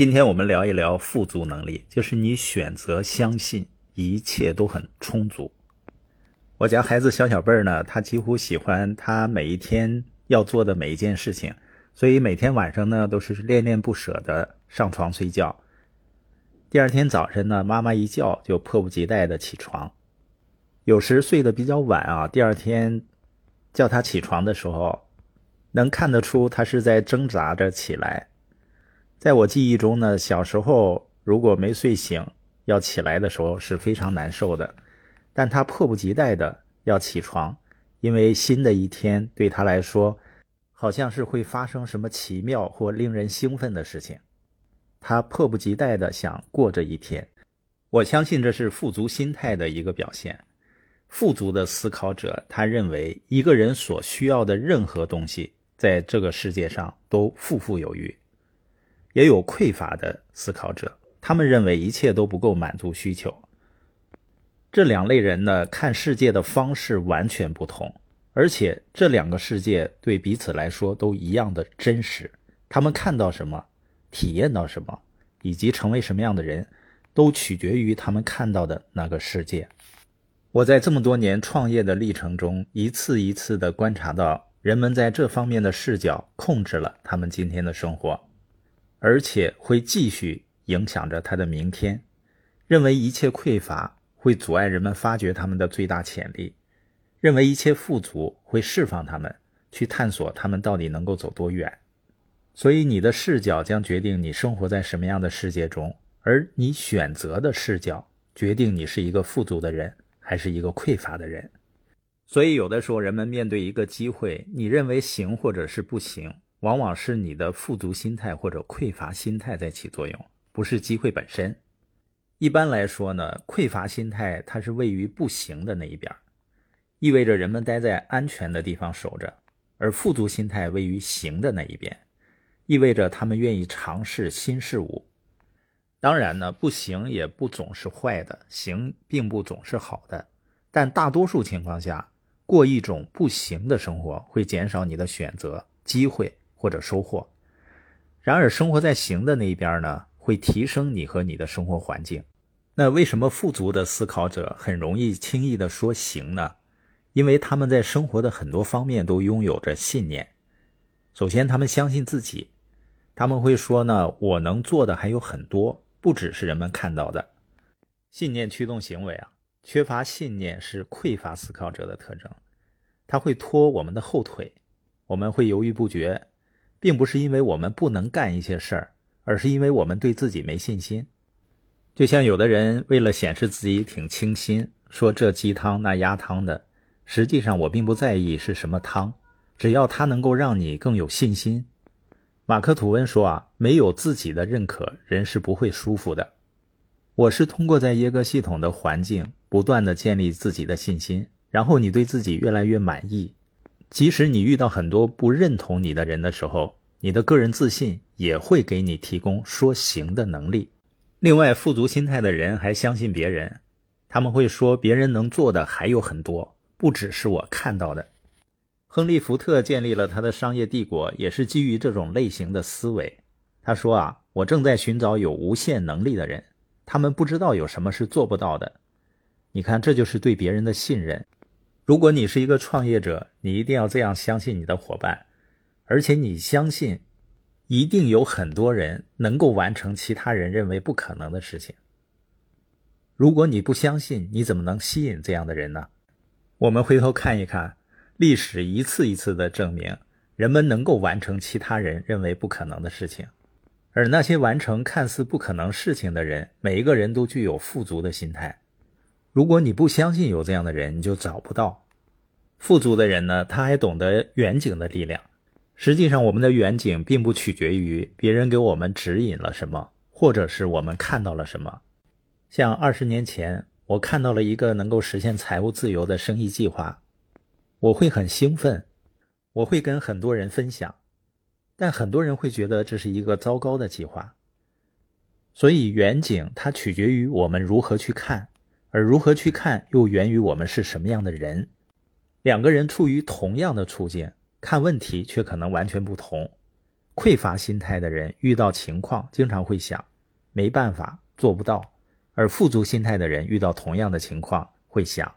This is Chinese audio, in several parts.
今天我们聊一聊富足能力，就是你选择相信一切都很充足。我家孩子小小辈儿呢，他几乎喜欢他每一天要做的每一件事情，所以每天晚上呢都是恋恋不舍的上床睡觉。第二天早晨呢，妈妈一叫就迫不及待的起床。有时睡得比较晚啊，第二天叫他起床的时候，能看得出他是在挣扎着起来。在我记忆中呢，小时候如果没睡醒要起来的时候是非常难受的，但他迫不及待的要起床，因为新的一天对他来说好像是会发生什么奇妙或令人兴奋的事情，他迫不及待的想过这一天。我相信这是富足心态的一个表现。富足的思考者，他认为一个人所需要的任何东西在这个世界上都富富有余。也有匮乏的思考者，他们认为一切都不够满足需求。这两类人呢，看世界的方式完全不同，而且这两个世界对彼此来说都一样的真实。他们看到什么，体验到什么，以及成为什么样的人，都取决于他们看到的那个世界。我在这么多年创业的历程中，一次一次地观察到，人们在这方面的视角控制了他们今天的生活。而且会继续影响着他的明天，认为一切匮乏会阻碍人们发掘他们的最大潜力，认为一切富足会释放他们去探索他们到底能够走多远。所以你的视角将决定你生活在什么样的世界中，而你选择的视角决定你是一个富足的人还是一个匮乏的人。所以有的时候人们面对一个机会，你认为行或者是不行。往往是你的富足心态或者匮乏心态在起作用，不是机会本身。一般来说呢，匮乏心态它是位于不行的那一边，意味着人们待在安全的地方守着；而富足心态位于行的那一边，意味着他们愿意尝试新事物。当然呢，不行也不总是坏的，行并不总是好的，但大多数情况下，过一种不行的生活会减少你的选择机会。或者收获，然而生活在行的那一边呢，会提升你和你的生活环境。那为什么富足的思考者很容易轻易的说行呢？因为他们在生活的很多方面都拥有着信念。首先，他们相信自己，他们会说呢，我能做的还有很多，不只是人们看到的。信念驱动行为啊，缺乏信念是匮乏思考者的特征，他会拖我们的后腿，我们会犹豫不决。并不是因为我们不能干一些事儿，而是因为我们对自己没信心。就像有的人为了显示自己挺清新，说这鸡汤那鸭汤的，实际上我并不在意是什么汤，只要它能够让你更有信心。马克吐温说啊，没有自己的认可，人是不会舒服的。我是通过在耶格系统的环境不断的建立自己的信心，然后你对自己越来越满意。即使你遇到很多不认同你的人的时候，你的个人自信也会给你提供说行的能力。另外，富足心态的人还相信别人，他们会说别人能做的还有很多，不只是我看到的。亨利·福特建立了他的商业帝国，也是基于这种类型的思维。他说啊，我正在寻找有无限能力的人，他们不知道有什么是做不到的。你看，这就是对别人的信任。如果你是一个创业者，你一定要这样相信你的伙伴，而且你相信，一定有很多人能够完成其他人认为不可能的事情。如果你不相信，你怎么能吸引这样的人呢？我们回头看一看，历史一次一次的证明，人们能够完成其他人认为不可能的事情，而那些完成看似不可能事情的人，每一个人都具有富足的心态。如果你不相信有这样的人，你就找不到富足的人呢。他还懂得远景的力量。实际上，我们的远景并不取决于别人给我们指引了什么，或者是我们看到了什么。像二十年前，我看到了一个能够实现财务自由的生意计划，我会很兴奋，我会跟很多人分享，但很多人会觉得这是一个糟糕的计划。所以，远景它取决于我们如何去看。而如何去看，又源于我们是什么样的人。两个人处于同样的处境，看问题却可能完全不同。匮乏心态的人遇到情况经常会想没办法做不到，而富足心态的人遇到同样的情况会想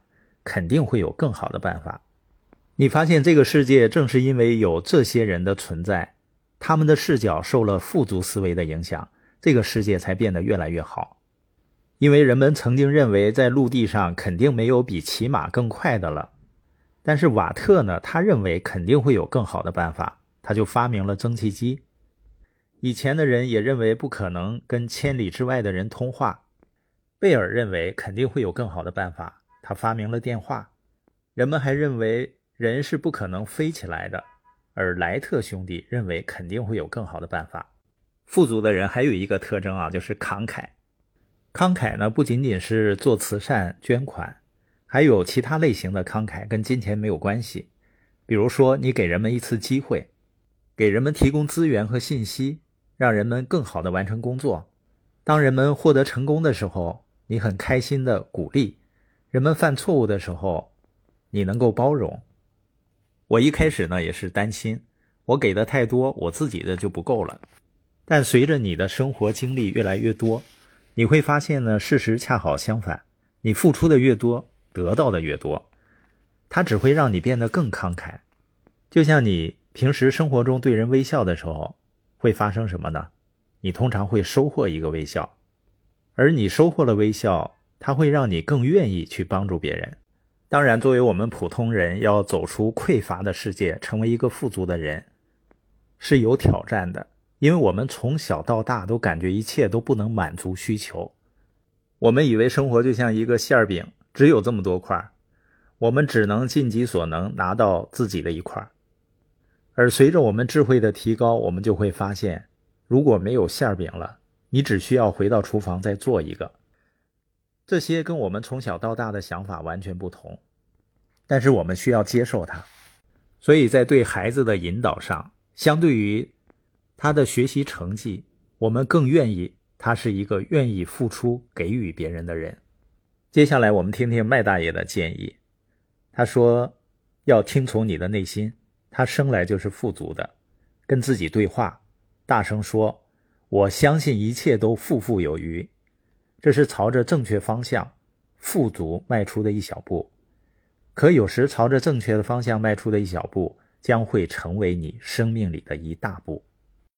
肯定会有更好的办法。你发现这个世界正是因为有这些人的存在，他们的视角受了富足思维的影响，这个世界才变得越来越好。因为人们曾经认为在陆地上肯定没有比骑马更快的了，但是瓦特呢，他认为肯定会有更好的办法。他就发明了蒸汽机。以前的人也认为不可能跟千里之外的人通话。贝尔认为肯定会有更好的办法，他发明了电话。人们还认为人是不可能飞起来的，而莱特兄弟认为肯定会有更好的办法。富足的人还有一个特征啊，就是慷慨。慷慨呢，不仅仅是做慈善捐款，还有其他类型的慷慨，跟金钱没有关系。比如说，你给人们一次机会。给人们提供资源和信息，让人们更好的完成工作。当人们获得成功的时候，你很开心的鼓励；人们犯错误的时候，你能够包容。我一开始呢也是担心，我给的太多，我自己的就不够了。但随着你的生活经历越来越多，你会发现呢，事实恰好相反。你付出的越多，得到的越多，它只会让你变得更慷慨。就像你。平时生活中对人微笑的时候，会发生什么呢？你通常会收获一个微笑，而你收获了微笑，它会让你更愿意去帮助别人。当然，作为我们普通人，要走出匮乏的世界，成为一个富足的人，是有挑战的。因为我们从小到大都感觉一切都不能满足需求，我们以为生活就像一个馅饼，只有这么多块，我们只能尽己所能拿到自己的一块。而随着我们智慧的提高，我们就会发现，如果没有馅饼了，你只需要回到厨房再做一个。这些跟我们从小到大的想法完全不同，但是我们需要接受它。所以在对孩子的引导上，相对于他的学习成绩，我们更愿意他是一个愿意付出、给予别人的人。接下来我们听听麦大爷的建议，他说要听从你的内心。他生来就是富足的，跟自己对话，大声说：“我相信一切都富富有余。”这是朝着正确方向富足迈出的一小步。可有时朝着正确的方向迈出的一小步，将会成为你生命里的一大步。